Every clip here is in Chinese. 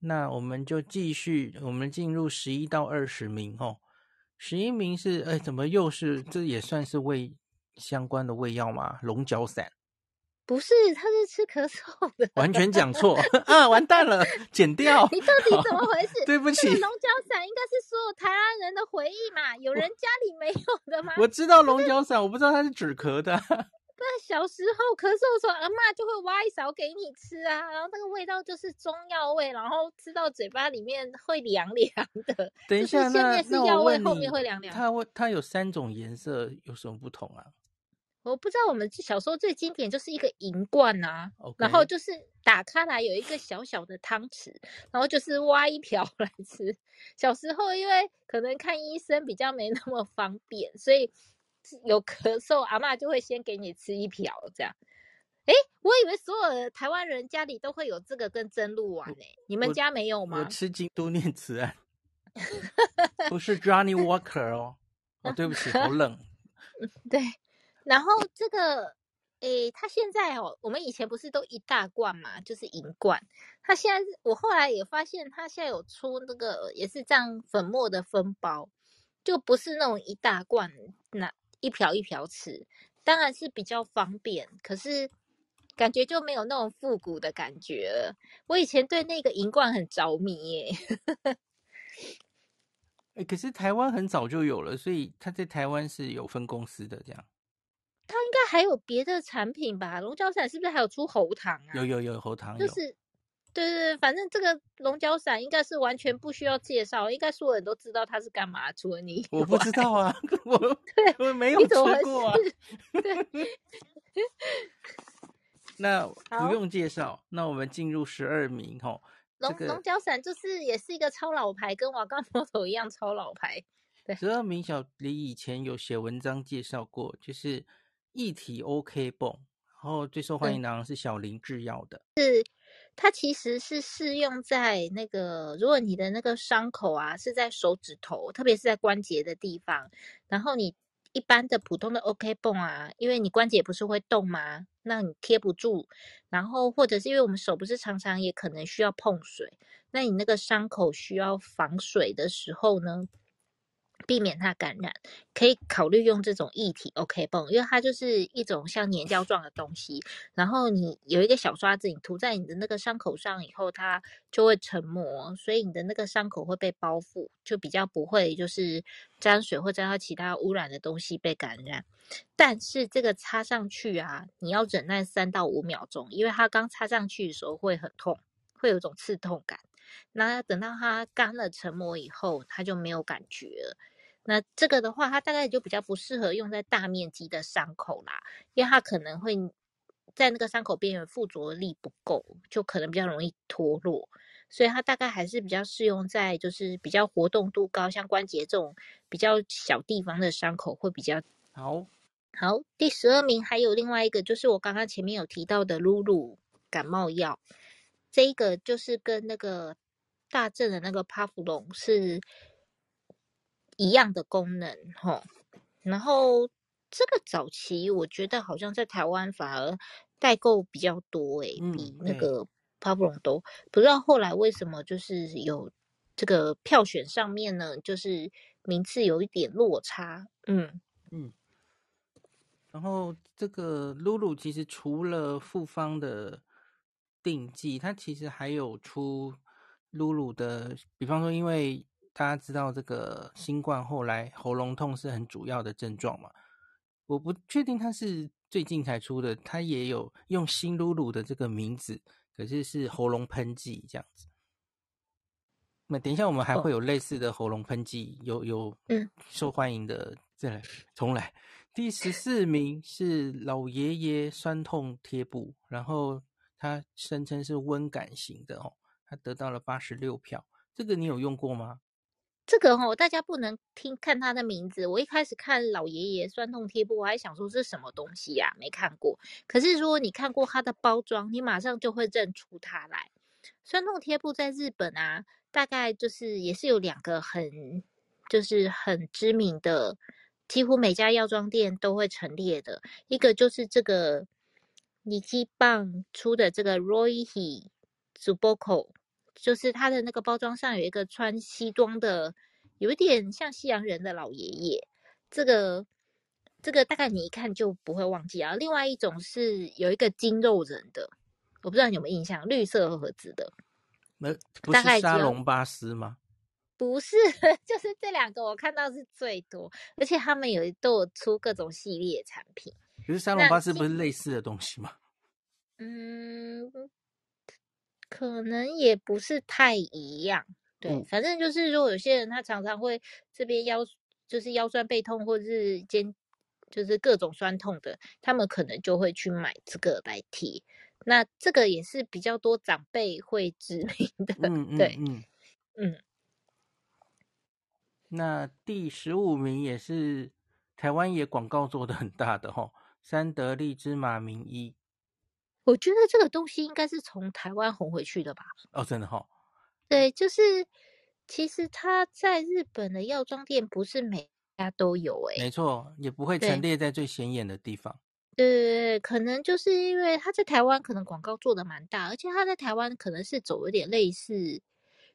那我们就继续，我们进入十一到二十名哦。十一名是，哎，怎么又是？这也算是胃相关的胃药吗？龙角散。不是，他是吃咳嗽的，完全讲错 啊！完蛋了，剪掉。你到底怎么回事？对不起，龙角散应该是所有台湾人的回忆嘛？有人家里没有的吗？我知道龙角散，我不知道它是止咳的。那小时候咳嗽的时候，阿嬷就会挖一勺给你吃啊，然后那个味道就是中药味，然后吃到嘴巴里面会凉凉的。等一下，就是现在是药味，后面会凉凉。它会，它有三种颜色，有什么不同啊？我不知道，我们小时候最经典就是一个银罐啊，Okay. 然后就是打开来有一个小小的汤匙，然后就是挖一瓢来吃。小时候因为可能看医生比较没那么方便，所以有咳嗽，阿嬷就会先给你吃一瓢这样。哎，我以为所有的台湾人家里都会有这个跟真露丸呢，你们家没有吗？我吃京都念慈庵，不是 Johnny Walker 哦。哦，对不起，好 冷。对。然后这个，诶，他现在哦，我们以前不是都一大罐嘛，就是银罐。他现在，我后来也发现，他现在有出那个也是这样粉末的分包，就不是那种一大罐，那一瓢一瓢吃，当然是比较方便，可是感觉就没有那种复古的感觉了。我以前对那个银罐很着迷耶。诶，可是台湾很早就有了，所以他在台湾是有分公司的这样。他应该还有别的产品吧？龙角散是不是还有出喉糖啊？有有有喉糖，就是对对对，反正这个龙角散应该是完全不需要介绍，应该所有人都知道它是干嘛。除了你，我不知道啊，我对我没有吃过啊。那 不用介绍，那我们进入十二名吼。龙龙角散就是也是一个超老牌，跟瓦岗摩头一样超老牌。对，十二名小李以前有写文章介绍过，就是。液体 OK 泵，然后最受欢迎的是小林制药的。是，它其实是适用在那个，如果你的那个伤口啊是在手指头，特别是在关节的地方，然后你一般的普通的 OK 绷啊，因为你关节不是会动吗？那你贴不住，然后或者是因为我们手不是常常也可能需要碰水，那你那个伤口需要防水的时候呢？避免它感染，可以考虑用这种液体 OK 泵，因为它就是一种像粘胶状的东西。然后你有一个小刷子，你涂在你的那个伤口上以后，它就会成膜，所以你的那个伤口会被包覆，就比较不会就是沾水或沾到其他污染的东西被感染。但是这个擦上去啊，你要忍耐三到五秒钟，因为它刚擦上去的时候会很痛，会有一种刺痛感。那等到它干了成膜以后，它就没有感觉了。那这个的话，它大概就比较不适合用在大面积的伤口啦，因为它可能会在那个伤口边缘附着力不够，就可能比较容易脱落。所以它大概还是比较适用在就是比较活动度高，像关节这种比较小地方的伤口会比较好。好，第十二名还有另外一个，就是我刚刚前面有提到的露露感冒药，这一个就是跟那个。大正的那个帕芙龙是一样的功能，吼。然后这个早期我觉得好像在台湾反而代购比较多，诶，比那个帕布隆多不知道后来为什么就是有这个票选上面呢，就是名次有一点落差，嗯嗯。然后这个露露其实除了复方的定剂，它其实还有出。露露的，比方说，因为大家知道这个新冠后来喉咙痛是很主要的症状嘛，我不确定它是最近才出的，它也有用新露露的这个名字，可是是喉咙喷剂这样子。那等一下我们还会有类似的喉咙喷剂，有有受欢迎的，再来重来。第十四名是老爷爷酸痛贴布，然后他声称是温感型的哦。他得到了八十六票，这个你有用过吗？这个哦，大家不能听看他的名字。我一开始看老爷爷酸痛贴布，我还想说是什么东西呀？没看过。可是如果你看过它的包装，你马上就会认出它来。酸痛贴布在日本啊，大概就是也是有两个很就是很知名的，几乎每家药妆店都会陈列的。一个就是这个尼基棒出的这个 Roihi Tsuboko 就是它的那个包装上有一个穿西装的，有一点像西洋人的老爷爷。这个这个大概你一看就不会忘记啊。另外一种是有一个金肉人的，我不知道你有没有印象，绿色盒子的。那不是沙龙巴斯吗？不是，就是这两个我看到是最多，而且他们有都有出各种系列产品。可是沙龙巴斯不是类似的东西吗？嗯，可能也不是太一样。对，嗯、反正就是如果有些人他常常会这边腰就是腰酸背痛，或者是肩就是各种酸痛的，他们可能就会去买这个来贴。那这个也是比较多长辈会知名的。嗯，对，嗯嗯。那第十五名也是台湾也广告做的很大的哦。三得利芝麻明 E，我觉得这个东西应该是从台湾红回去的吧？哦，真的哈、哦。对，就是其实它在日本的药妆店不是每家都有诶。没错，也不会陈列在最显眼的地方。对对对，可能就是因为它在台湾可能广告做的蛮大，而且它在台湾可能是走有点类似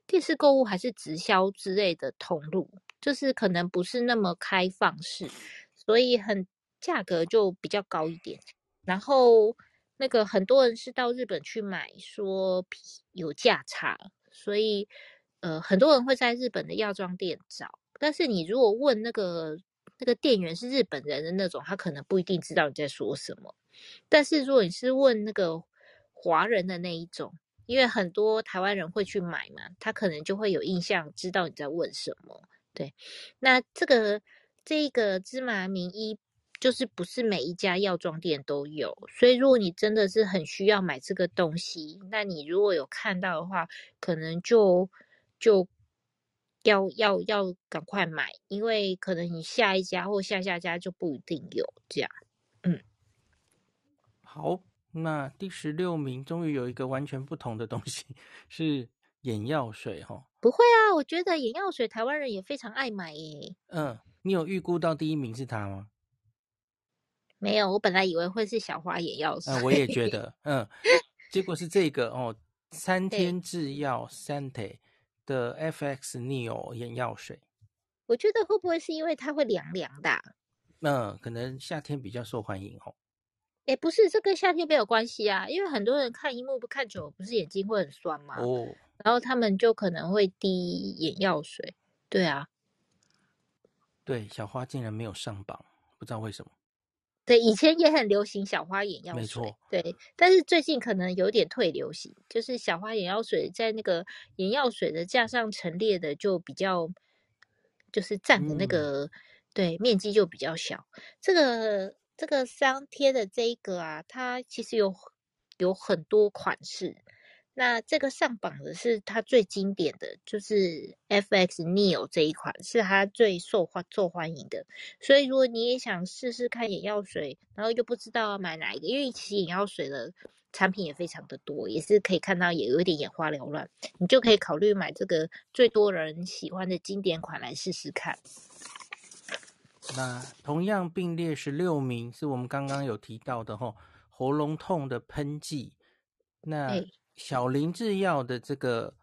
电视购物还是直销之类的通路，就是可能不是那么开放式，所以很。价格就比较高一点，然后那个很多人是到日本去买，说有价差，所以呃很多人会在日本的药妆店找。但是你如果问那个那个店员是日本人的那种，他可能不一定知道你在说什么。但是如果你是问那个华人的那一种，因为很多台湾人会去买嘛，他可能就会有印象，知道你在问什么。对，那这个这个芝麻明 E。就是不是每一家药妆店都有，所以如果你真的是很需要买这个东西，那你如果有看到的话，可能就就要要要赶快买，因为可能你下一家或下下家就不一定有这样。嗯，好，那第十六名终于有一个完全不同的东西，是眼药水哈。不会啊，我觉得眼药水台湾人也非常爱买耶。嗯，你有预估到第一名是它吗？没有，我本来以为会是小花眼药水。嗯，我也觉得，嗯，结果是这个哦，三天制药 Sante 的 FX Neo 眼药水。我觉得会不会是因为它会凉凉的？嗯，可能夏天比较受欢迎哦。哎，不是，这跟夏天没有关系啊，因为很多人看荧幕不看久，不是眼睛会很酸吗？哦，然后他们就可能会滴眼药水。对啊，对，小花竟然没有上榜，不知道为什么。对，以前也很流行小花眼药水，没错。对，但是最近可能有点退流行，就是小花眼药水在那个眼药水的架上陈列的就比较，就是占的那个、嗯、对面积就比较小。这个这个商贴的这一个啊，它其实有有很多款式。那这个上榜的是它最经典的，就是 FX Neo 这一款是它最受欢受欢迎的。所以如果你也想试试看眼药水，然后又不知道要买哪一个，因为其实眼药水的产品也非常的多，也是可以看到也有一点眼花缭乱，你就可以考虑买这个最多人喜欢的经典款来试试看。那同样并列十六名是我们刚刚有提到的吼，喉咙痛的喷剂，那。小林制药的这个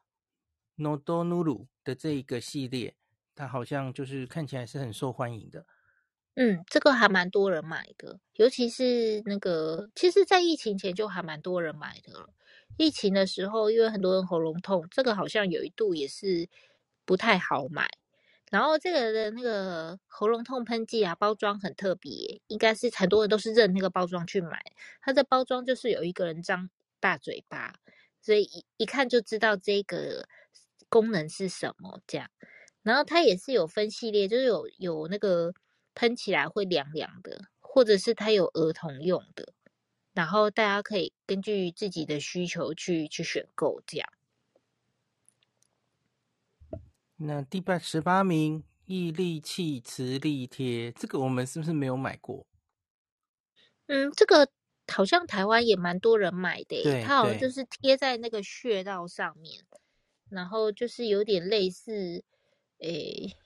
Nodonuru 的这一个系列，它好像就是看起来是很受欢迎的。嗯，这个还蛮多人买的，尤其是那个，其实，在疫情前就还蛮多人买的。疫情的时候，因为很多人喉咙痛，这个好像有一度也是不太好买。然后这个的那个喉咙痛喷剂啊，包装很特别，应该是很多人都是认那个包装去买。它的包装就是有一个人张大嘴巴。所以一一看就知道这个功能是什么，这样，然后它也是有分系列，就是有有那个喷起来会凉凉的，或者是它有儿童用的，然后大家可以根据自己的需求去去选购，这样。那第八十八名毅力气磁力贴，这个我们是不是没有买过？嗯，这个。好像台湾也蛮多人买的，对，它好像就是贴在那个穴道上面，然后就是有点类似，诶，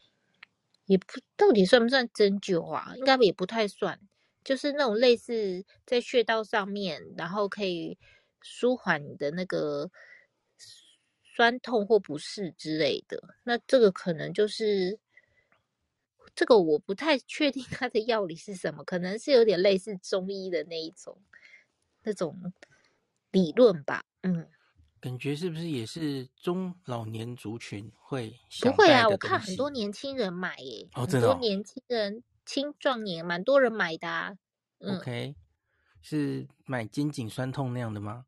也不到底算不算针灸啊？应该也不太算，就是那种类似在穴道上面，然后可以舒缓你的那个酸痛或不适之类的。那这个可能就是这个我不太确定它的药理是什么，可能是有点类似中医的那一种那种理论吧。嗯，感觉是不是也是中老年族群会？不会啊，我看很多年轻人买耶，哦，很多年轻人、青壮年蛮多人买的啊。嗯，OK。是买肩颈酸痛那样的吗？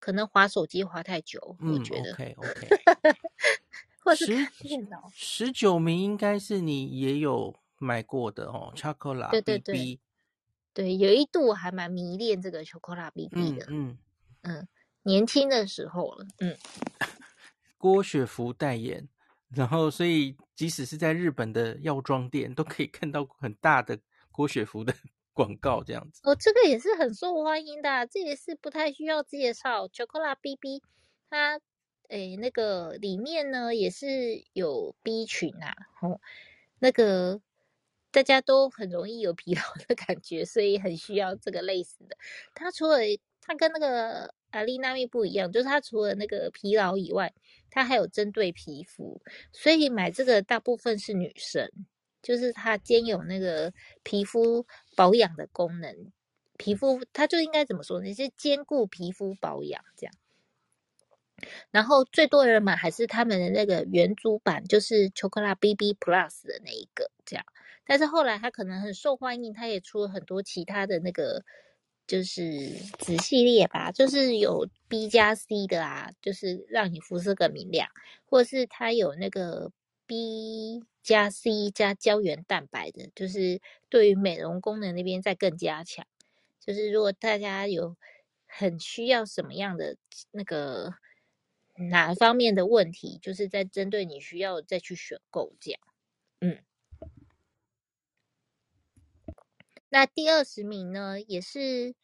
可能滑手机滑太久，嗯、我觉得。OK OK。或是电脑。十九名应该是你也有买过的哦，Chocola BB。对对对。有一度我还蛮迷恋这个 Chocola BB 的。嗯嗯，嗯，年轻的时候了。嗯。郭雪芙代言，然后所以即使是在日本的药妆店，都可以看到很大的郭雪芙的。广告这样子哦，这个也是很受欢迎的，这也是不太需要介绍。Chocola BB，它诶那个里面呢也是有 B 群啊，哦，那个大家都很容易有疲劳的感觉，所以很需要这个类似的。它除了它跟那个阿丽娜蜜不一样，就是它除了那个疲劳以外，它还有针对皮肤，所以买这个大部分是女生。就是它兼有那个皮肤保养的功能，皮肤它就应该怎么说呢？是兼顾皮肤保养这样。然后最多人买还是他们的那个原主版，就是 Chocola BB Plus 的那一个这样。但是后来它可能很受欢迎，它也出了很多其他的那个，就是子系列吧，就是有 B 加 C 的啊，就是让你肤色更明亮，或是它有那个 B。加 C 加胶原蛋白的，就是对于美容功能那边再更加强。就是如果大家有很需要什么样的那个哪方面的问题，就是在针对你需要再去选购这样。嗯，那第二十名呢，也是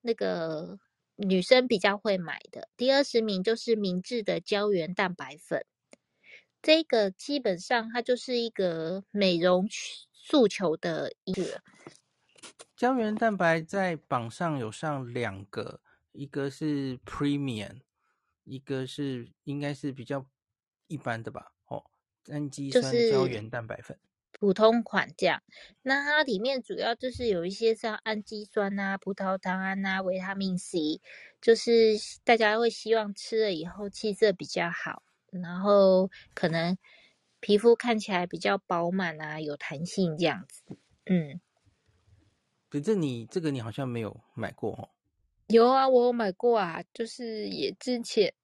那个女生比较会买的。第二十名就是明治的胶原蛋白粉。这个基本上它就是一个美容诉求的一个胶原蛋白，在榜上有上两个，一个是 Premium，一个是应该是比较一般的吧？哦，氨基酸胶原蛋白粉，普通款这样。那它里面主要就是有一些像氨基酸啊、葡萄糖胺啊、维他命 C，就是大家会希望吃了以后气色比较好。然后可能皮肤看起来比较饱满啊，有弹性这样子。嗯，反正你这个你好像没有买过哦。有啊，我有买过啊，就是也之前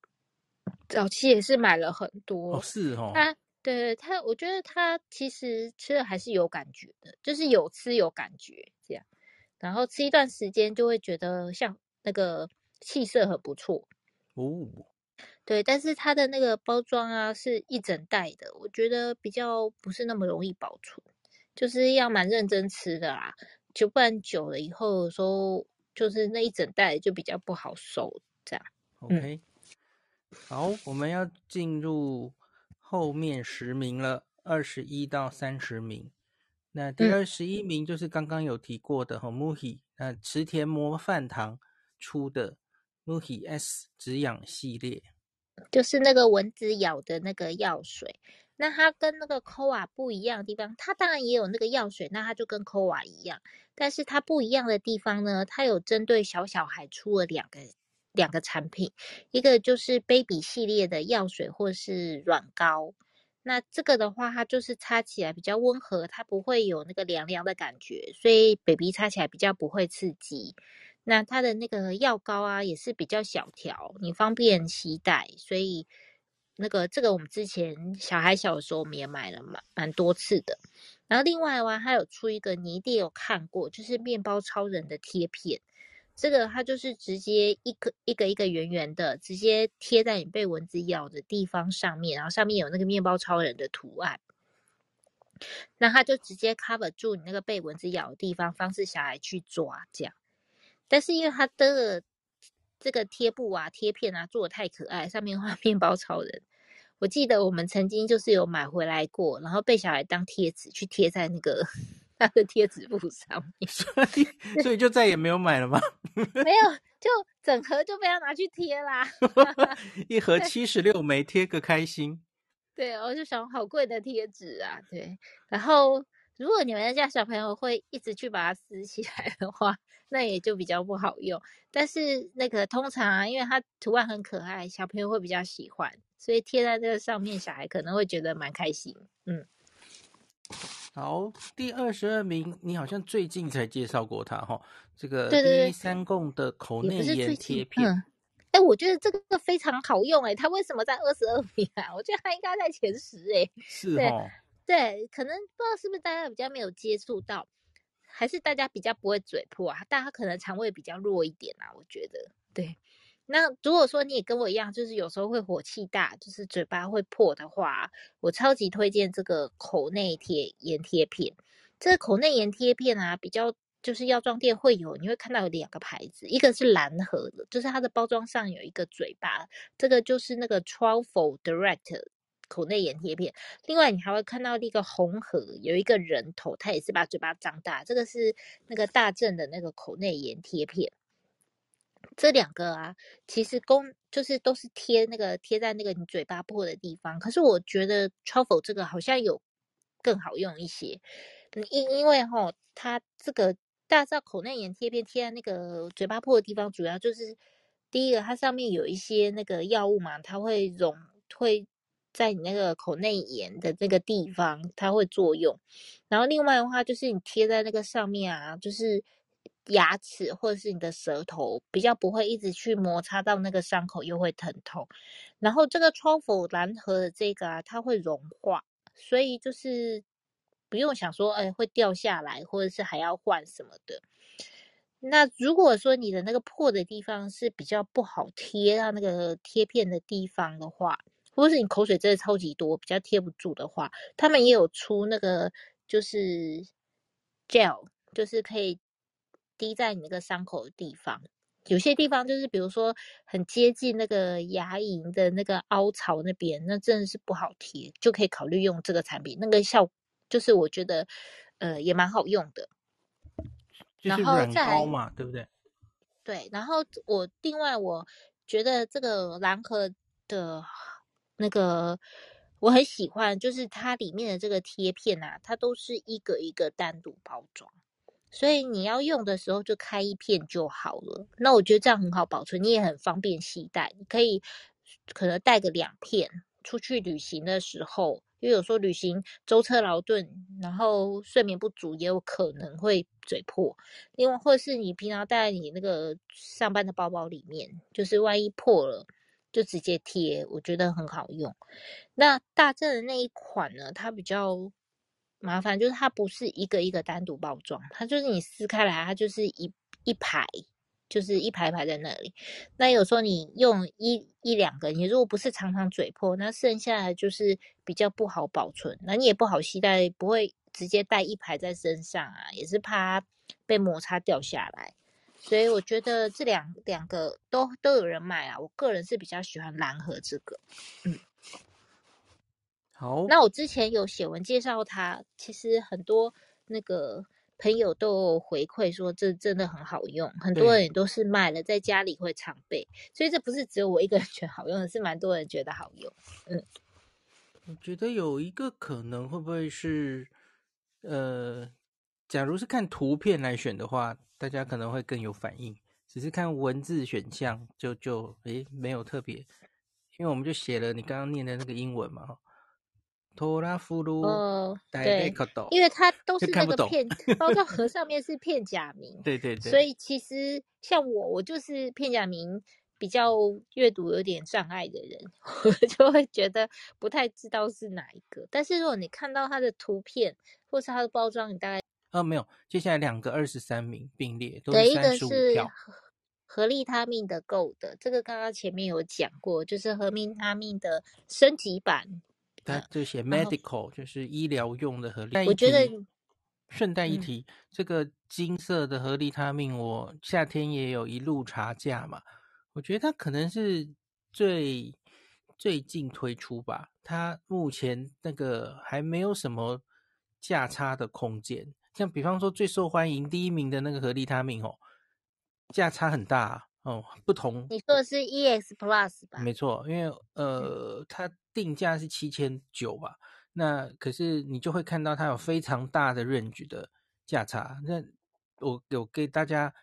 早期也是买了很多。哦，是哦。它对他，我觉得他其实吃了还是有感觉的，就是有吃有感觉这样。然后吃一段时间就会觉得像那个气色很不错哦。对，但是它的那个包装啊，是一整袋的，我觉得比较不是那么容易保存，就是要蛮认真吃的啦，就不然久了以后说，就是那一整袋就比较不好收，这样。OK，好，我们要进入后面十名了，二十一到三十名。那第二十一名就是刚刚有提过的哈，MUHI，那池田模范堂出的 MUHI S 止痒系列。就是那个蚊子咬的那个药水，那它跟那个 Koa 不一样的地方，它当然也有那个药水，那它就跟 Koa 一样，但是它不一样的地方呢，它有针对小小孩出了两个两个产品，一个就是 Baby 系列的药水或是软膏，那这个的话，它就是擦起来比较温和，它不会有那个凉凉的感觉，所以 Baby 擦起来比较不会刺激。那它的那个药膏啊，也是比较小条，你方便携带，所以那个这个我们之前小孩小的时候，我们也买了蛮蛮多次的。然后另外的话，它有出一个你一定有看过，就是面包超人的贴片，这个它就是直接一个一个一个圆圆的，直接贴在你被蚊子咬的地方上面，然后上面有那个面包超人的图案，那它就直接 cover 住你那个被蚊子咬的地方，防止小孩去抓这样。但是因为它的这个贴布啊、贴片啊做的太可爱，上面画面包超人。我记得我们曾经就是有买回来过，然后被小孩当贴纸去贴在那个他的贴纸布上面，所以所以就再也没有买了吗？没有，就整盒就被他拿去贴啦，一盒七十六枚，贴个开心。对，我就想好贵的贴纸啊，对。然后如果你们家小朋友会一直去把它撕起来的话，那也就比较不好用。但是那个通常啊，因为它图案很可爱，小朋友会比较喜欢，所以贴在这个上面，小孩可能会觉得蛮开心。嗯，好，第二十二名，你好像最近才介绍过他哈，这个第一三共的口内炎贴片。哎，我觉得这个非常好用哎，它为什么在二十二名啊？我觉得它应该在前十哎。是哦，对，可能不知道是不是大家比较没有接触到，还是大家比较不会嘴破啊？大家可能肠胃比较弱一点啊，我觉得。对，那如果说你也跟我一样，就是有时候会火气大，就是嘴巴会破的话，我超级推荐这个口内贴炎贴片。这个口内炎贴片啊，比较。就是药妆店会有，你会看到有两个牌子，一个是蓝盒的，就是它的包装上有一个嘴巴，这个就是那个 Truffle Direct 口内炎贴片。另外，你还会看到一个红盒，有一个人头，它也是把嘴巴张大，这个是那个大正的那个口内炎贴片。这两个啊，其实公就是都是贴那个贴在那个你嘴巴破的地方，可是我觉得 TROFF 这个好像有更好用一些，因因为齁，它这个。大家知道口内炎贴片贴在那个嘴巴破的地方，主要就是第一个，它上面有一些那个药物嘛，它会溶，会在你那个口内炎的那个地方，它会作用。然后另外的话，就是你贴在那个上面啊，就是牙齿或者是你的舌头，比较不会一直去摩擦到那个伤口，又会疼痛。然后这个 Truffle 蓝盒的这个啊，它会融化，所以就是。不用想说，哎，会掉下来，或者是还要换什么的。那如果说你的那个破的地方是比较不好贴到那个贴片的地方的话，或者是你口水真的超级多，比较贴不住的话，他们也有出那个就是 gel，就是可以滴在你那个伤口的地方。有些地方就是比如说很接近那个牙龈的那个凹槽那边，那真的是不好贴，就可以考虑用这个产品，那个效。就是我觉得，呃，也蛮好用的。就是软膏嘛，对不对？对，然后我另外我觉得这个蓝盒的那个我很喜欢，就是它里面的这个贴片啊，它都是一个一个单独包装，所以你要用的时候就开一片就好了。那我觉得这样很好保存，你也很方便携带，你可以可能带个两片出去旅行的时候。因为有时候旅行舟车劳顿，然后睡眠不足，也有可能会嘴破。另外，或者是你平常带你那个上班的包包里面，就是万一破了，就直接贴，我觉得很好用。那大正的那一款呢，它比较麻烦，就是它不是一个一个单独包装，它就是你撕开来，它就是一一排。就是一排排在那里，那有时候你用一一两个，你如果不是常常嘴破，那剩下的就是比较不好保存，那你也不好携带，不会直接带一排在身上啊，也是怕被摩擦掉下来。所以我觉得这两两个都都有人买啊，我个人是比较喜欢蓝盒这个，嗯，好。那我之前有写文介绍它，其实很多那个。朋友都回馈说这真的很好用，很多人也都是买了在家里会常备，所以这不是只有我一个人觉得好用，是蛮多人觉得好用。嗯，我觉得有一个可能会不会是，呃，假如是看图片来选的话，大家可能会更有反应，只是看文字选项就就诶没有特别，因为我们就写了你刚刚念的那个英文嘛。托拉夫鲁哦，对，因为它都是那个片 包装盒上面是片假名，对对对，所以其实像我，我就是片假名比较阅读有点障碍的人，我就会觉得不太知道是哪一个。但是如果你看到它的图片或是它的包装，你大概哦没有，接下来两个二十三名并列，都是三十五票。合利他命的 Gold 的这个刚刚前面有讲过，就是合利他命的升级版。它就写 medical，就是医疗用的合利。我觉得顺带一提，嗯、这个金色的合利他命，我夏天也有一路查价嘛。我觉得它可能是最最近推出吧，它目前那个还没有什么价差的空间。像比方说最受欢迎第一名的那个合利他命哦，价差很大哦，不同。你说的是 EX Plus 吧？没错，因为呃，它定价是七千九吧。那可是你就会看到它有非常大的 range 的价差。那我有给大家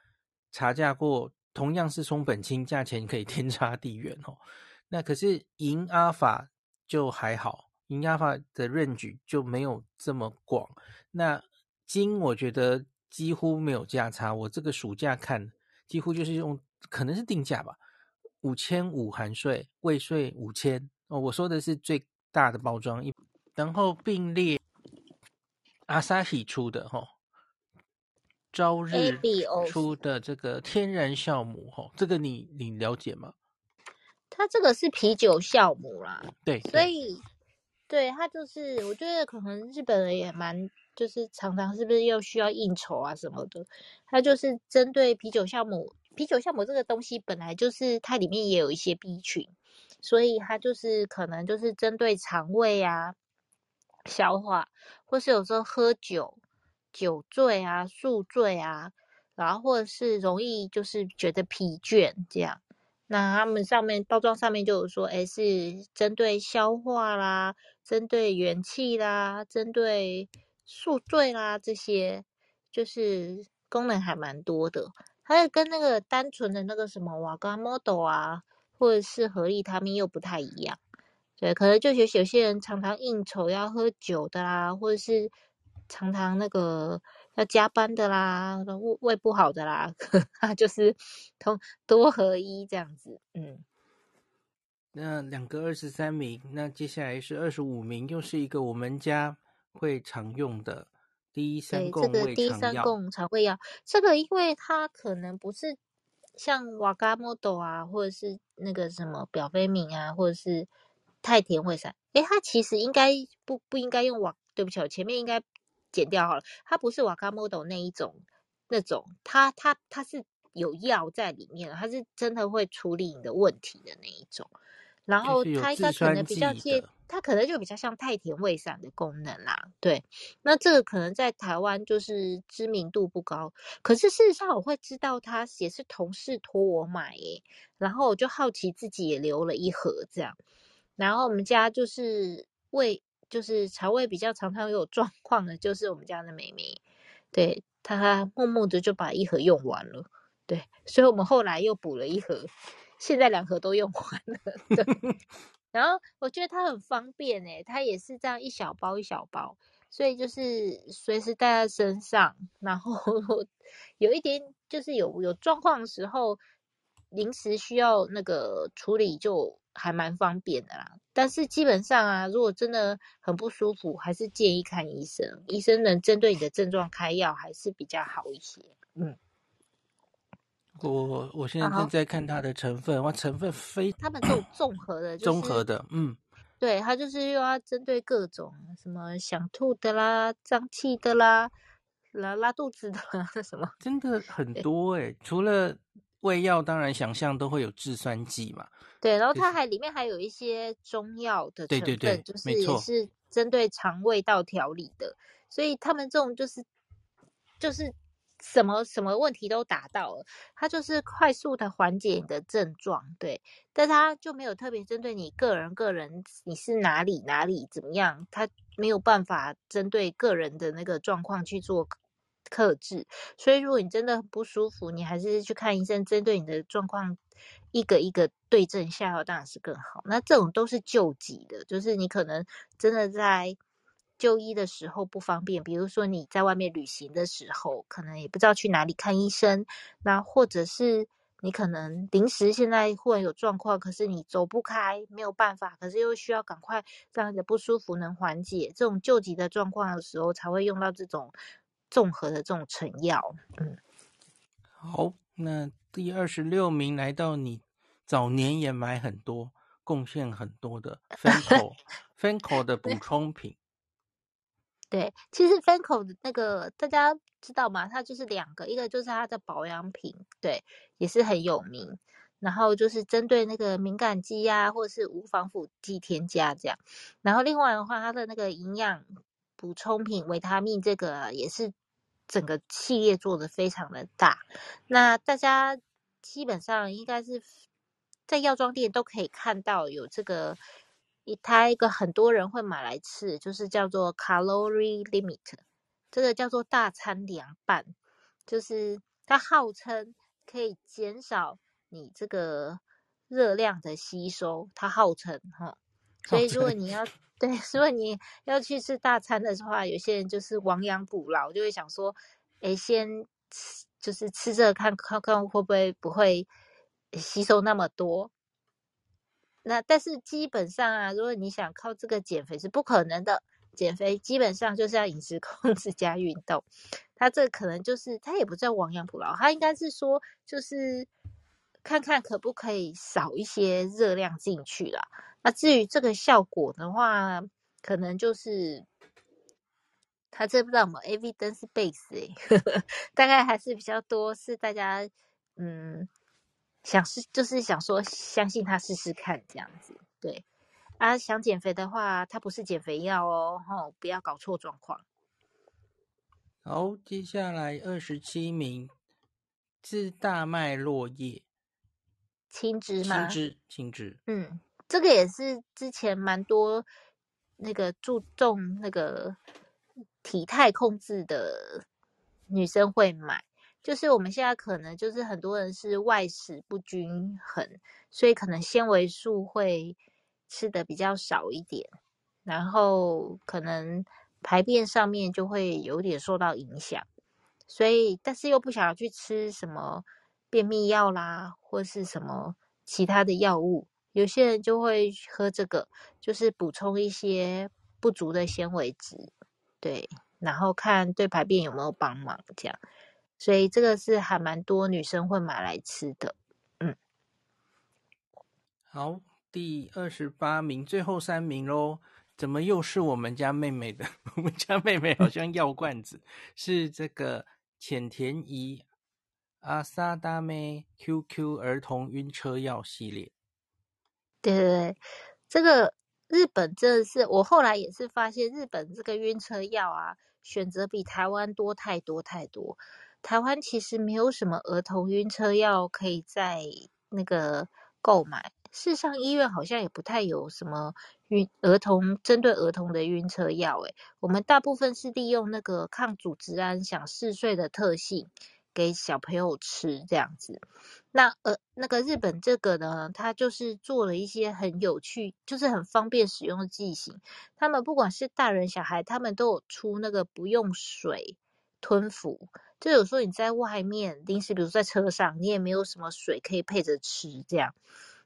查价过，同样是松本清，价钱可以 天差地远哦。那可是银阿法就还好，银阿法的 range 就没有这么广。那金我觉得几乎没有价差，我这个暑假看几乎就是用可能是定价吧，五千五含税，未税五千哦。我说的是最大的包装一，然后并列阿萨希出的哈。朝日出的这个天然酵母，哈，这个你你了解吗？它这个是啤酒酵母啦，对，所以对它就是，我觉得可能日本人也蛮，就是常常是不是又需要应酬啊什么的，它就是针对啤酒酵母，啤酒酵母这个东西本来就是它里面也有一些 B 群，所以它就是可能就是针对肠胃啊、消化，或是有时候喝酒。酒醉啊，宿醉啊，然后或者是容易就是觉得疲倦这样，那他们上面包装上面就有说，诶，是针对消化啦，针对元气啦，针对宿醉啦这些，就是功能还蛮多的。它是跟那个单纯的那个什么瓦嘎莫豆啊，或者是合利他们又不太一样。对，可能就有有些人常常应酬要喝酒的啦，或者是。常常那个要加班的啦，胃胃不好的啦，他就是同多合一这样子，嗯。那两个二十三名，那接下来是二十五名，又是一个我们家会常用的第一三共。这个第三共肠胃药，这个因为它可能不是像瓦嘎莫豆啊，或者是那个什么表飞敏啊，或者是太田胃散，诶，它其实应该不不应该用瓦，对不起，我前面应该。剪掉好了，它不是瓦卡莫豆那一种，那种它它它是有药在里面的，它是真的会处理你的问题的那一种。然后它应该可能比较接，它可能就比较像太田胃散的功能啦。对，那这个可能在台湾就是知名度不高，可是事实上我会知道它也是同事托我买耶，然后我就好奇自己也留了一盒这样，然后我们家就是胃。就是肠胃比较常常有状况的，就是我们家的妹妹，对，她默默的就把一盒用完了，对，所以我们后来又补了一盒，现在两盒都用完了，对。然后我觉得它很方便诶，它也是这样一小包一小包，所以就是随时带在身上，然后有一点就是有有状况的时候，临时需要那个处理就。还蛮方便的啦，但是基本上啊，如果真的很不舒服，还是建议看医生。医生能针对你的症状开药，还是比较好一些。嗯，我我现在正在看它的成分，哇，成分非他们这种综合的，综合的，嗯，对，它就是又要针对各种什么想吐的啦、胀气的啦、拉拉肚子的啦 什么，真的很多诶，除了。胃药当然想象都会有制酸剂嘛，对，然后它还里面还有一些中药的成分，对对对，就是也是针对肠胃道调理的，所以他们这种就是就是什么什么问题都达到了，它就是快速的缓解你的症状，对，但它就没有特别针对你个人个人你是哪里哪里怎么样，它没有办法针对个人的那个状况去做。克制，所以如果你真的不舒服，你还是去看医生，针对你的状况一个一个对症下药，当然是更好。那这种都是救急的，就是你可能真的在就医的时候不方便，比如说你在外面旅行的时候，可能也不知道去哪里看医生，那或者是你可能临时现在忽然有状况，可是你走不开，没有办法，可是又需要赶快让你的不舒服能缓解，这种救急的状况的时候才会用到这种。综合的这种成药，嗯，好，那第二十六名来到你早年也买很多、贡献很多的 Fancl，Fancl 的补充品。对，其实 Fancl 的那个大家知道吗？它就是两个，一个就是它的保养品，对，也是很有名。然后就是针对那个敏感肌呀、或者是无防腐剂添加这样。然后另外的话，它的那个营养补充品维他命这个也是。整个系列做的非常的大，那大家基本上应该是在药妆店都可以看到有这个，它一个很多人会买来吃，就是叫做 Calorie Limit，这个叫做大餐凉拌，就是它号称可以减少你这个热量的吸收，它号称哈，所以如果你要。对，如果你要去吃大餐的话，有些人就是亡羊补牢，就会想说，诶，先吃，就是吃这个看看看会不会不会吸收那么多。那但是基本上啊，如果你想靠这个减肥是不可能的，减肥基本上就是要饮食控制加运动。他这可能就是他也不叫亡羊补牢，他应该是说就是看看可不可以少一些热量进去啦。那至于这个效果的话，可能就是他这不知道什么 evidence base 诶，大概还是比较多是大家嗯想试，就是想说相信他试试看这样子。对啊，想减肥的话，它不是减肥药哦，吼，不要搞错状况。好，接下来二十七名是大麦落叶青汁吗？青汁，青汁，嗯。这个也是之前蛮多那个注重那个体态控制的女生会买，就是我们现在可能就是很多人是外食不均衡，所以可能纤维素会吃的比较少一点，然后可能排便上面就会有点受到影响，所以但是又不想要去吃什么便秘药啦，或是什么其他的药物。有些人就会喝这个，就是补充一些不足的纤维质，对，然后看对排便有没有帮忙，这样，所以这个是还蛮多女生会买来吃的，嗯。好，第二十八名，最后三名喽，怎么又是我们家妹妹的？我们家妹妹好像药罐子，是这个浅田怡阿萨达妹 QQ 儿童晕车药系列。对对对，这个日本真的是，我后来也是发现，日本这个晕车药啊，选择比台湾多太多太多。台湾其实没有什么儿童晕车药可以在那个购买，事实上医院好像也不太有什么晕儿童针对儿童的晕车药。诶，我们大部分是利用那个抗组织胺想嗜睡的特性。给小朋友吃这样子，那呃那个日本这个呢，它就是做了一些很有趣，就是很方便使用的剂型。他们不管是大人小孩，他们都有出那个不用水吞服。就有时候你在外面临时，比如在车上，你也没有什么水可以配着吃这样。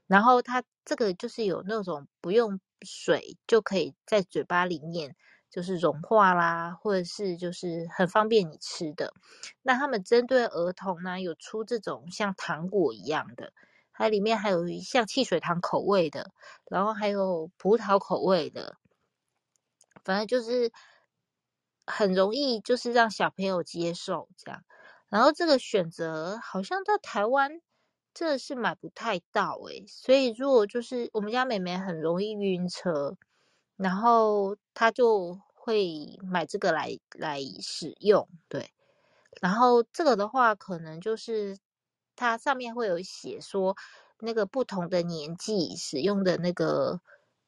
然后它这个就是有那种不用水就可以在嘴巴里面。就是融化啦，或者是就是很方便你吃的。那他们针对儿童呢，有出这种像糖果一样的，它里面还有像汽水糖口味的，然后还有葡萄口味的，反正就是很容易，就是让小朋友接受这样。然后这个选择好像在台湾真的是买不太到诶，所以如果就是我们家妹妹很容易晕车。然后她就会买这个来来使用，对。然后这个的话，可能就是它上面会有写说，那个不同的年纪使用的那个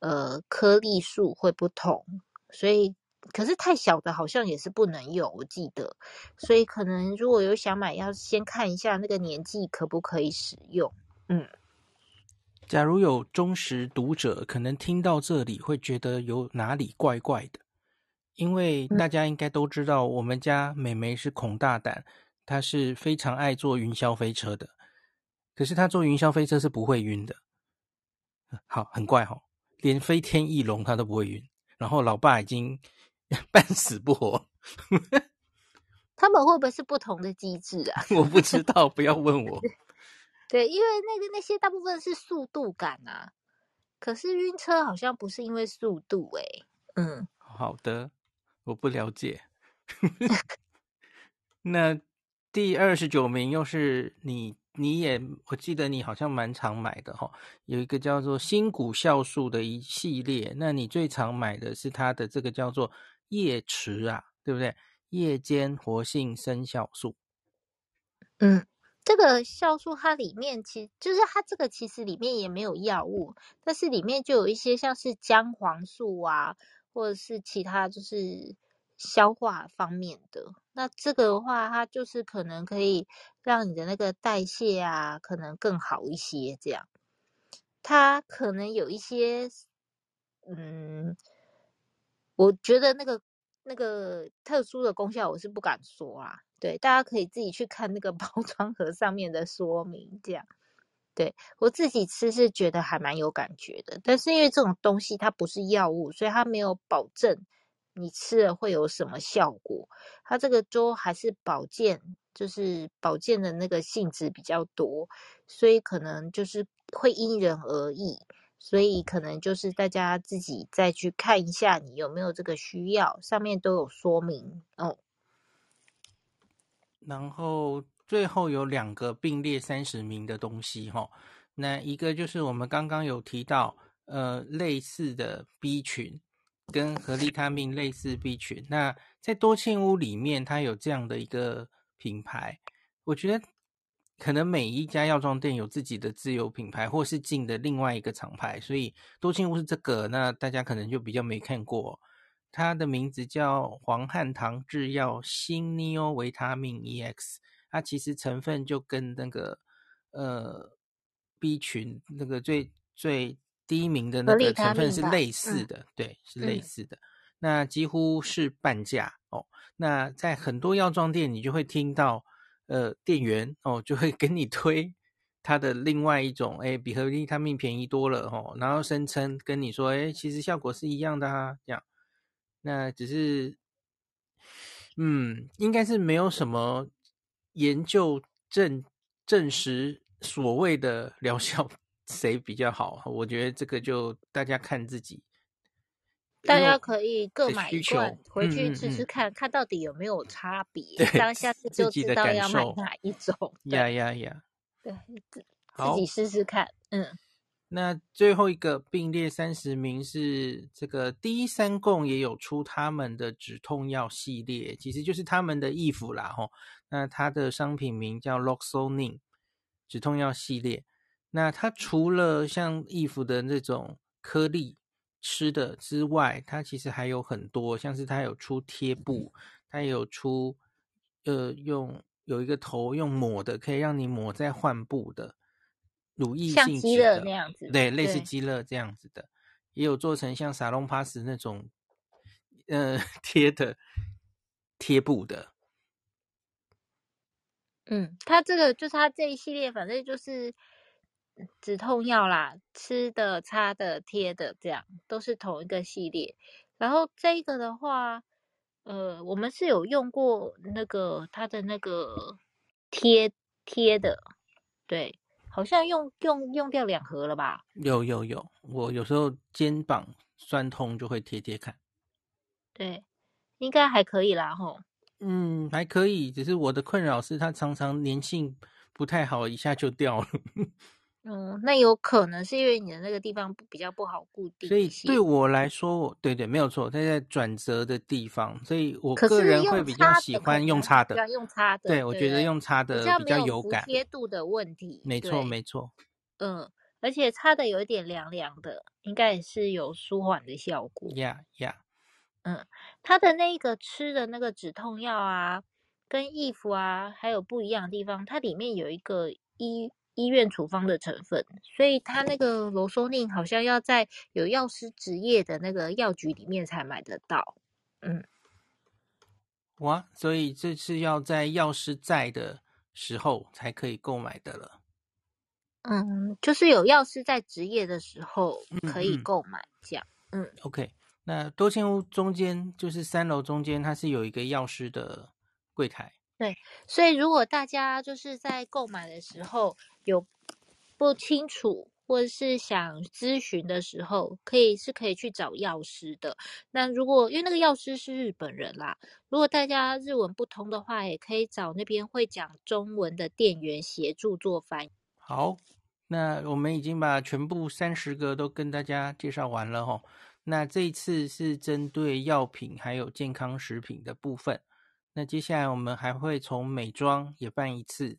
呃颗粒数会不同，所以可是太小的好像也是不能用，我记得。所以可能如果有想买，要先看一下那个年纪可不可以使用，嗯。假如有忠实读者，可能听到这里会觉得有哪里怪怪的，因为大家应该都知道，我们家美眉是孔大胆，她是非常爱坐云霄飞车的。可是她坐云霄飞车是不会晕的，好，很怪哈，连飞天翼龙她都不会晕。然后老爸已经 半死不活，他们会不会是不同的机制啊？我不知道，不要问我。对，因为那个那些大部分是速度感啊，可是晕车好像不是因为速度诶、欸。嗯，好的，我不了解。那第二十九名又是你，你也我记得你好像蛮常买的哈，有一个叫做新股酵素的一系列，那你最常买的是它的这个叫做夜池啊，对不对？夜间活性生酵素。嗯。这个酵素它里面其实就是它这个其实里面也没有药物，但是里面就有一些像是姜黄素啊，或者是其他就是消化方面的。那这个的话，它就是可能可以让你的那个代谢啊，可能更好一些。这样，它可能有一些，嗯，我觉得那个那个特殊的功效，我是不敢说啊。对，大家可以自己去看那个 包装盒上面的说明，这样。对，我自己吃是觉得还蛮有感觉的，但是因为这种东西它不是药物，所以它没有保证你吃了会有什么效果。它这个粥还是保健，就是保健的那个性质比较多，所以可能就是会因人而异，所以可能就是大家自己再去看一下你有没有这个需要，上面都有说明哦。然后最后有两个并列三十名的东西哈，那一个就是我们刚刚有提到，呃，类似的 B 群跟合利他命类似 B 群，那在多庆屋里面它有这样的一个品牌，我觉得可能每一家药妆店有自己的自有品牌，或是进的另外一个厂牌，所以多庆屋是这个，那大家可能就比较没看过。它的名字叫黄汉堂制药新尼欧维他命 EX，它其实成分就跟那个呃 B 群那个最最低名的那个成分是类似的，对，是类似的。嗯、那几乎是半价哦。那在很多药妆店，你就会听到呃店员哦就会跟你推它的另外一种，哎，比合利他命便宜多了哦，然后声称跟你说，哎，其实效果是一样的啊，这样。那只是，嗯，应该是没有什么研究证证实所谓的疗效谁比较好。我觉得这个就大家看自己，大家可以各买一罐回去吃吃看，看到底有没有差别。当下次就知道要买哪一种。呀呀呀！对，自己试试看。嗯。那最后一个并列三十名是这个第一三共也有出他们的止痛药系列，其实就是他们的义服啦吼。那它的商品名叫 Loxonin 止痛药系列。那它除了像义服的那种颗粒吃的之外，它其实还有很多，像是它有出贴布，它也有出呃用有一个头用抹的，可以让你抹在患部的。乳液性质的那样子，对，类似鸡乐这样子的，也有做成像沙龙 pass 那种，呃，贴的贴布的。嗯，它这个就是它这一系列，反正就是止痛药啦，吃的、擦的、贴的，这样都是同一个系列。然后这个的话，呃，我们是有用过那个它的那个贴贴的，对。好像用用用掉两盒了吧？有有有，我有时候肩膀酸痛就会贴贴看。对，应该还可以啦，吼。嗯，还可以，只是我的困扰是它常常粘性不太好，一下就掉了。嗯，那有可能是因为你的那个地方比较不好固定，所以对我来说，对对，没有错，它在转折的地方，所以我个人会比较喜欢用擦的，用擦的，对，我觉得用擦的比较有感，贴度的问题，没错没错，嗯，而且擦的有一点凉凉的，应该也是有舒缓的效果，呀呀，嗯，它的那个吃的那个止痛药啊，跟衣服啊还有不一样的地方，它里面有一个一。医院处方的成分，所以它那个罗索宁好像要在有药师执业的那个药局里面才买得到。嗯，哇，所以这是要在药师在的时候才可以购买的了。嗯，就是有药师在执业的时候可以购买这样。嗯，嗯，OK，那多千屋中间就是三楼中间，它是有一个药师的柜台。对，所以如果大家就是在购买的时候有不清楚或者是想咨询的时候，可以是可以去找药师的。那如果因为那个药师是日本人啦，如果大家日文不通的话，也可以找那边会讲中文的店员协助做翻译。好，那我们已经把全部三十个都跟大家介绍完了齁。那这一次是针对药品还有健康食品的部分。那接下来我们还会从美妆也办一次，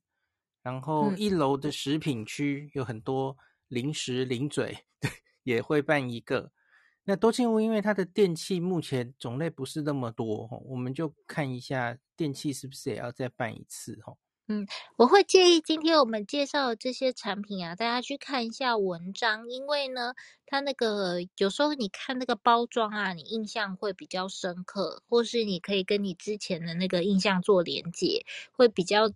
然后一楼的食品区有很多零食零嘴，也会办一个。那多庆屋因为它的电器目前种类不是那么多，我们就看一下电器是不是也要再办一次哈。嗯，我会建议今天我们介绍的这些产品啊，大家去看一下文章，因为呢，它那个有时候你看那个包装啊，你印象会比较深刻，或是你可以跟你之前的那个印象做连接，会比较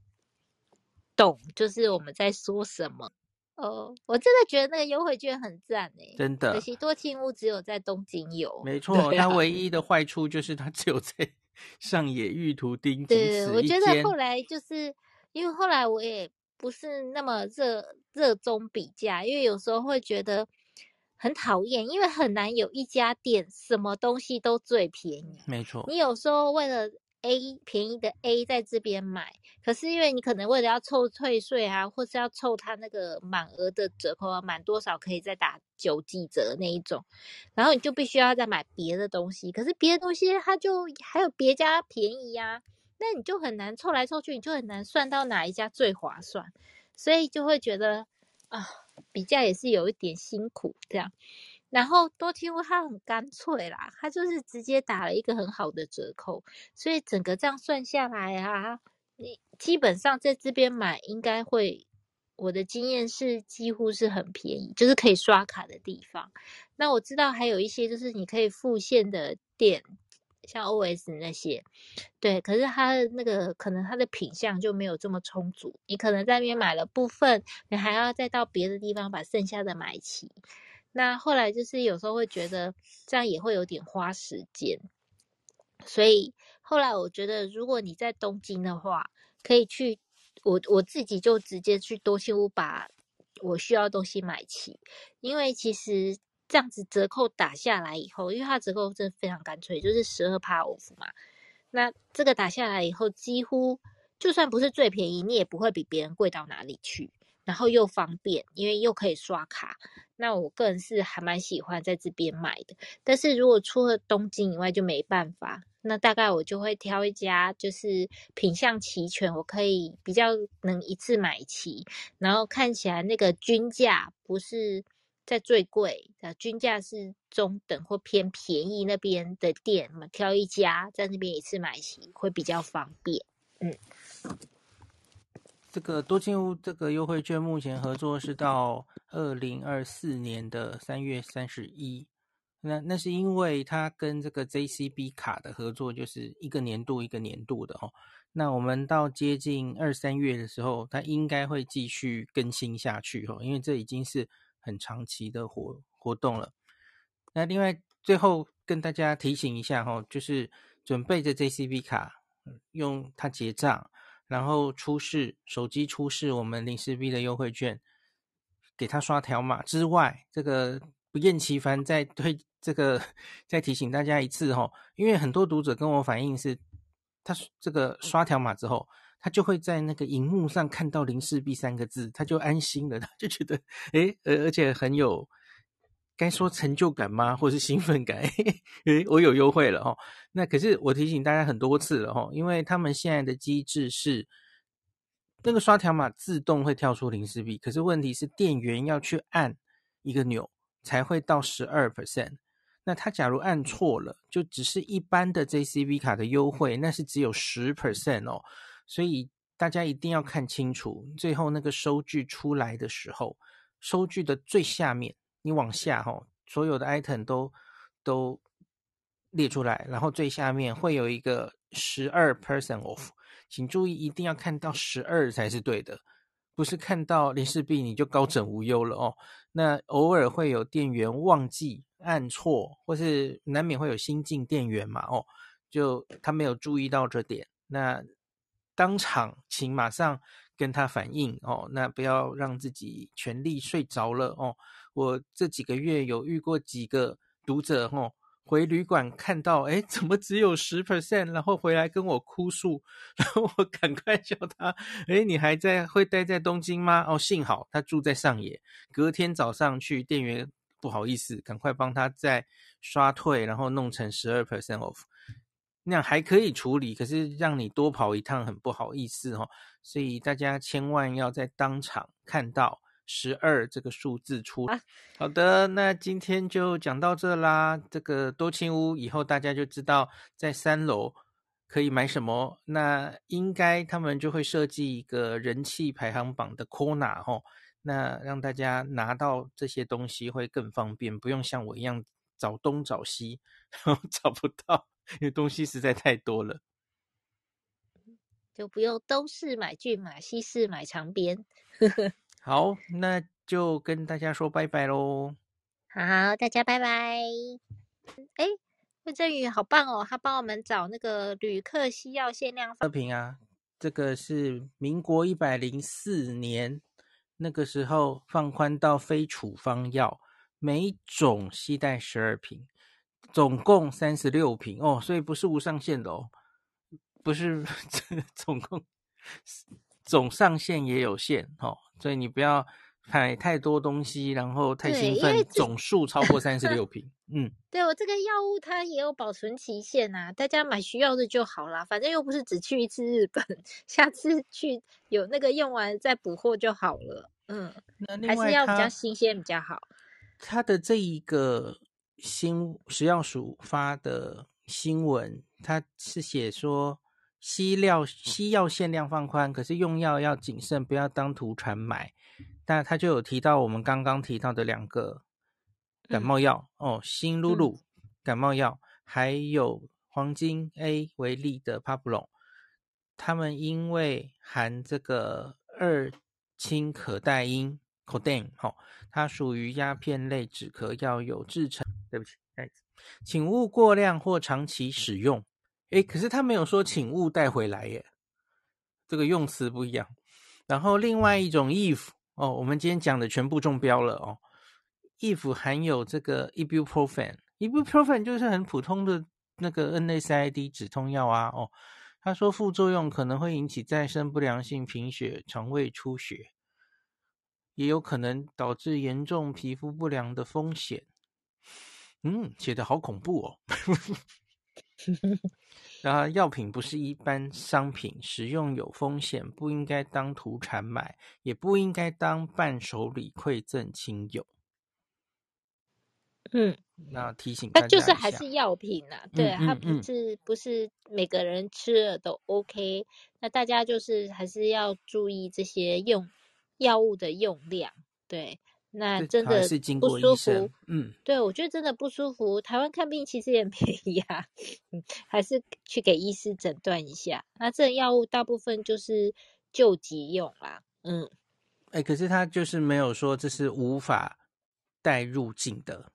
懂，就是我们在说什么。哦，我真的觉得那个优惠券很赞诶，真的。可惜多庆屋只有在东京有，没 错，它唯一的坏处就是它只有在上野玉图町。对，我觉得后来就是因为后来我也不是那么热热衷比价，因为有时候会觉得很讨厌，因为很难有一家店什么东西都最便宜。没错，你有时候为了。A 便宜的 A 在这边买，可是因为你可能为了要凑退税啊，或是要凑他那个满额的折扣啊，满多少可以再打九几折那一种，然后你就必须要再买别的东西，可是别的东西它就还有别家便宜呀，那你就很难凑来凑去，你就很难算到哪一家最划算，所以就会觉得啊，比价也是有一点辛苦这样。然后多庆屋它很干脆啦，它就是直接打了一个很好的折扣，所以整个这样算下来啊，你基本上在这边买应该会，我的经验是几乎是很便宜，就是可以刷卡的地方。那我知道还有一些就是你可以付现的店，像 OS 那些，对，可是它的那个可能它的品相就没有这么充足，你可能在那边买了部分，你还要再到别的地方把剩下的买齐。那后来就是有时候会觉得这样也会有点花时间，所以后来我觉得如果你在东京的话，可以去我我自己就直接去多庆屋把我需要东西买齐，因为其实这样子折扣打下来以后，因为它折扣真的非常干脆，就是十二趴 off 嘛，那这个打下来以后，几乎就算不是最便宜，你也不会比别人贵到哪里去。然后又方便，因为又可以刷卡。那我个人是还蛮喜欢在这边买的。但是如果除了东京以外就没办法，那大概我就会挑一家就是品相齐全，我可以比较能一次买齐，然后看起来那个均价不是在最贵的，均价是中等或偏便宜那边的店嘛，挑一家在那边一次买齐会比较方便。嗯。这个多金屋这个优惠券目前合作是到二零二四年的三月三十一，那那是因为它跟这个 JCB 卡的合作就是一个年度一个年度的哦。那我们到接近二三月的时候，它应该会继续更新下去哦，因为这已经是很长期的活活动了。那另外最后跟大家提醒一下哦，就是准备着 JCB 卡，用它结账。然后出示手机出示我们零四 B 的优惠券，给他刷条码之外，这个不厌其烦再 推这个再提醒大家一次哈，因为很多读者跟我反映是，他这个刷条码之后，他就会在那个荧幕上看到零四 B 三个字，他就安心了，他就觉得诶，而而且很有。该说成就感吗？或是兴奋感？诶，我有优惠了哈。那可是我提醒大家很多次了哈，因为他们现在的机制是那个刷条码自动会跳出零四 B，可是问题是店员要去按一个钮才会到十二 percent。那他假如按错了，就只是一般的 JCB 卡的优惠，那是只有十 percent 哦。所以大家一定要看清楚，最后那个收据出来的时候，收据的最下面。你往下哈，所有的 item 都都列出来，然后最下面会有一个十二 percent off，请注意一定要看到十二才是对的，不是看到零四 B 你就高枕无忧了哦。那偶尔会有店员忘记按错，或是难免会有新进店员嘛哦，就他没有注意到这点，那当场请马上跟他反映哦，那不要让自己全力睡着了哦。我这几个月有遇过几个读者吼，回旅馆看到，哎，怎么只有十 percent，然后回来跟我哭诉，然后我赶快叫他，哎，你还在会待在东京吗？哦，幸好他住在上野，隔天早上去店员不好意思，赶快帮他再刷退，然后弄成十二 percent off。那样还可以处理，可是让你多跑一趟很不好意思哦。所以大家千万要在当场看到十二这个数字出来。好的，那今天就讲到这啦。这个多清屋以后大家就知道在三楼可以买什么。那应该他们就会设计一个人气排行榜的 corner 哦，那让大家拿到这些东西会更方便，不用像我一样找东找西，然后找不到。因为东西实在太多了，就不用东市买骏马，西市买长边。好，那就跟大家说拜拜喽。好，大家拜拜。哎，魏振宇好棒哦，他帮我们找那个旅客西药限量特瓶啊。这个是民国一百零四年那个时候放宽到非处方药，每种携带十二瓶。总共三十六瓶哦，所以不是无上限的哦，不是 总共 总上限也有限哦，所以你不要买太多东西，然后太兴奋，总数超过三十六瓶。嗯，对，我这个药物它也有保存期限啊，大家买需要的就好啦，反正又不是只去一次日本，下次去有那个用完再补货就好了。嗯，还是要比较新鲜比较好。它的这一个。新食药署发的新闻，他是写说西料西药限量放宽，可是用药要谨慎，不要当涂传买。但他就有提到我们刚刚提到的两个感冒药、嗯、哦，新露露感冒药，嗯、还有黄金 A 为例的帕布隆，他们因为含这个二氢可待因 codeine 哦，它属于鸦片类止咳药，有制成。对不起，哎，请勿过量或长期使用。哎，可是他没有说请勿带回来耶，这个用词不一样。然后另外一种 if 哦，我们今天讲的全部中标了哦。if 含有这个 ibuprofen，ibuprofen 就是很普通的那个 NSAID 止痛药啊。哦，他说副作用可能会引起再生不良性贫血、肠胃出血，也有可能导致严重皮肤不良的风险。嗯，写的好恐怖哦。然后药品不是一般商品，使用有风险，不应该当土产买，也不应该当伴手礼馈赠亲友。嗯，那提醒大家，它就是还是药品啊，对，嗯嗯嗯、它不是不是每个人吃了都 OK。那大家就是还是要注意这些用药物的用量，对。那真的不舒服，嗯，对，我觉得真的不舒服。台湾看病其实也很便宜啊，嗯，还是去给医师诊断一下。那这药物大部分就是救急用啦，嗯，哎，可是他就是没有说这是无法带入境的，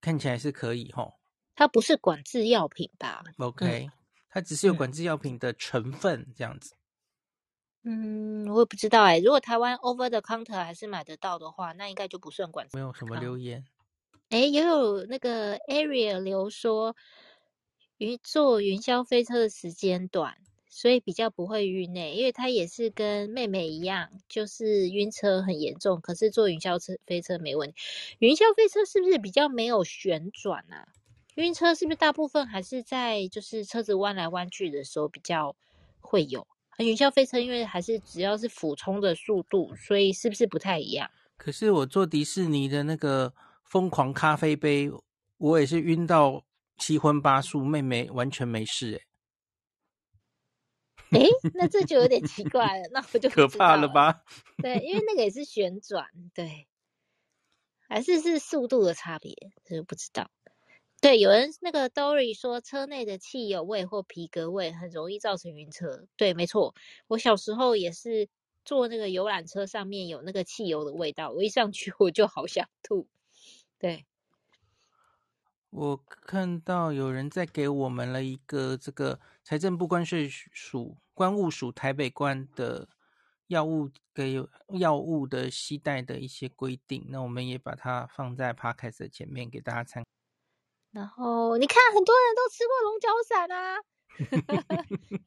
看起来是可以吼。它不是管制药品吧？OK，嗯，它只是有管制药品的成分这样子。嗯，我也不知道哎。如果台湾 over the counter 还是买得到的话，那应该就不算管制。没有什么留言。哎，也有那个 area 留说，云坐云霄飞车的时间短，所以比较不会晕诶。因为他也是跟妹妹一样，就是晕车很严重，可是坐云霄车飞车没问题。云霄飞车是不是比较没有旋转啊？晕车是不是大部分还是在就是车子弯来弯去的时候比较会有？云霄飞车因为还是只要是俯冲的速度，所以是不是不太一样？可是我坐迪士尼的那个疯狂咖啡杯，我也是晕到七荤八素，妹妹完全没事诶。诶，那这就有点奇怪了，那我就可怕了吧？对，因为那个也是旋转，对，还是是速度的差别，这就不知道。对，有人那个 Dory 说，车内的汽油味或皮革味很容易造成晕车。对，没错，我小时候也是坐那个游览车，上面有那个汽油的味道，我一上去我就好想吐。对，我看到有人在给我们了一个这个财政部关税署关务署台北关的药物给药物的携带的一些规定，那我们也把它放在 Podcast 的前面给大家参。然后你看，很多人都吃过龙角散啊。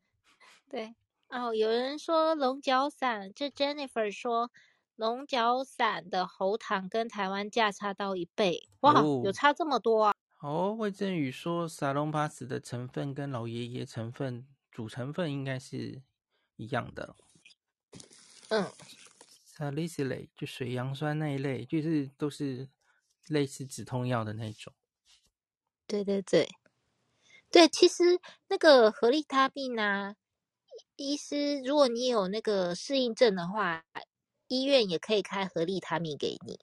对哦，有人说龙角散，这 Jennifer 说龙角散的喉糖跟台湾价差到一倍，哇，哦、有差这么多啊！哦，魏振宇说，沙龙巴斯的成分跟老爷爷成分主成分应该是一样的。嗯，Salicylate 就水杨酸那一类，就是都是类似止痛药的那种。对对对，对，其实那个合利他命啊，医师，如果你有那个适应症的话，医院也可以开合利他命给你。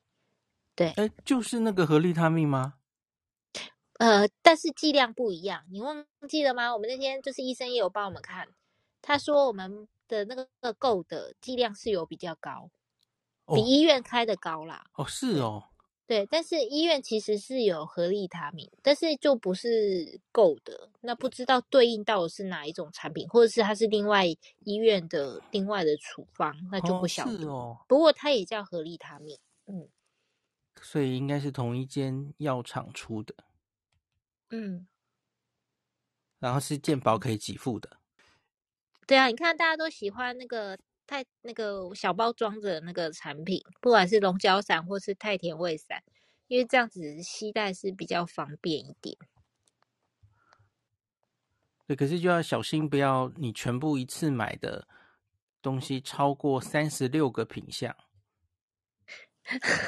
对，哎，就是那个合利他命吗？呃，但是剂量不一样，你忘记了吗？我们那天就是医生也有帮我们看，他说我们的那个够的剂量是有比较高，哦、比医院开的高啦。哦，是哦。对，但是医院其实是有合利他命，但是就不是够的。那不知道对应到的是哪一种产品，或者是它是另外医院的另外的处方，那就不晓得。哦，哦。不过它也叫合利他命，嗯。所以应该是同一间药厂出的。嗯，然后是健保可以给付的。对啊，你看大家都喜欢那个太那个小包装的那个产品，不管是龙角散或是太田味散，因为这样子携带是比较方便一点。对，可是就要小心，不要你全部一次买的东西超过三十六个品项。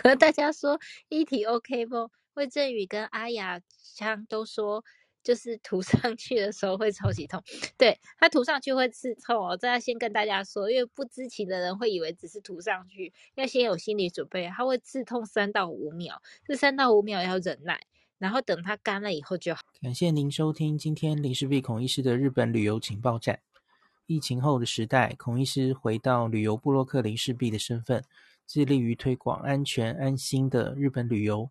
和 大家说，一体 OK 不？魏振宇跟阿雅香都说，就是涂上去的时候会超级痛。对，它涂上去会刺痛哦，这要先跟大家说，因为不知情的人会以为只是涂上去，要先有心理准备，它会刺痛三到五秒，这三到五秒要忍耐，然后等它干了以后就好。感谢您收听今天林氏璧孔医师的日本旅游情报站。疫情后的时代，孔医师回到旅游部落客林氏璧的身份，致力于推广安全安心的日本旅游。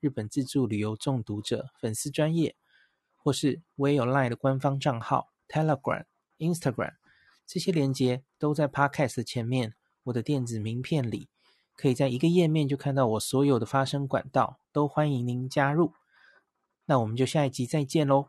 日本自助旅游中毒者粉丝专业，或是 WeLine 的官方账号 Telegram、Instagram，这些连接都在 Podcast 前面。我的电子名片里，可以在一个页面就看到我所有的发声管道，都欢迎您加入。那我们就下一集再见喽。